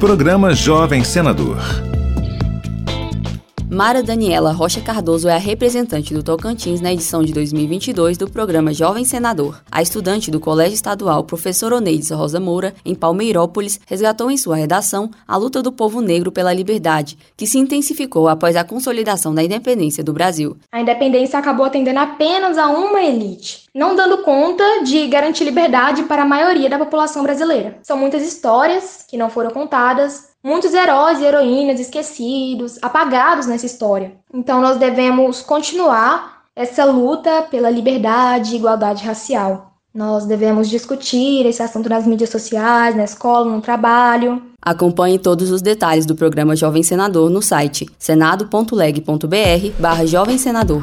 Programa Jovem Senador. Mara Daniela Rocha Cardoso é a representante do Tocantins na edição de 2022 do programa Jovem Senador. A estudante do Colégio Estadual Professor Oneides Rosa Moura, em Palmeirópolis, resgatou em sua redação a luta do povo negro pela liberdade, que se intensificou após a consolidação da independência do Brasil. A independência acabou atendendo apenas a uma elite, não dando conta de garantir liberdade para a maioria da população brasileira. São muitas histórias que não foram contadas, muitos heróis e heroínas esquecidos, apagados nessa história. Então nós devemos continuar essa luta pela liberdade e igualdade racial. Nós devemos discutir esse assunto nas mídias sociais, na escola, no trabalho. Acompanhe todos os detalhes do programa Jovem Senador no site senado.leg.br barra Jovem Senador.